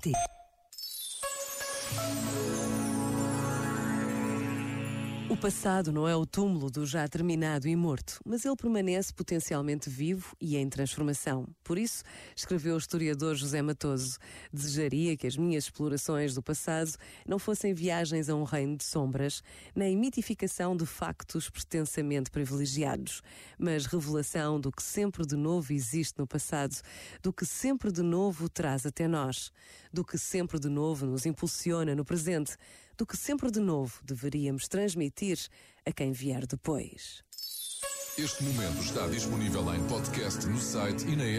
ti. O passado não é o túmulo do já terminado e morto, mas ele permanece potencialmente vivo e em transformação. Por isso, escreveu o historiador José Matoso, desejaria que as minhas explorações do passado não fossem viagens a um reino de sombras, nem mitificação de factos pretensamente privilegiados, mas revelação do que sempre de novo existe no passado, do que sempre de novo traz até nós, do que sempre de novo nos impulsiona no presente, do que sempre de novo deveríamos transmitir a quem vier depois. Este momento está disponível em podcast no site e na app.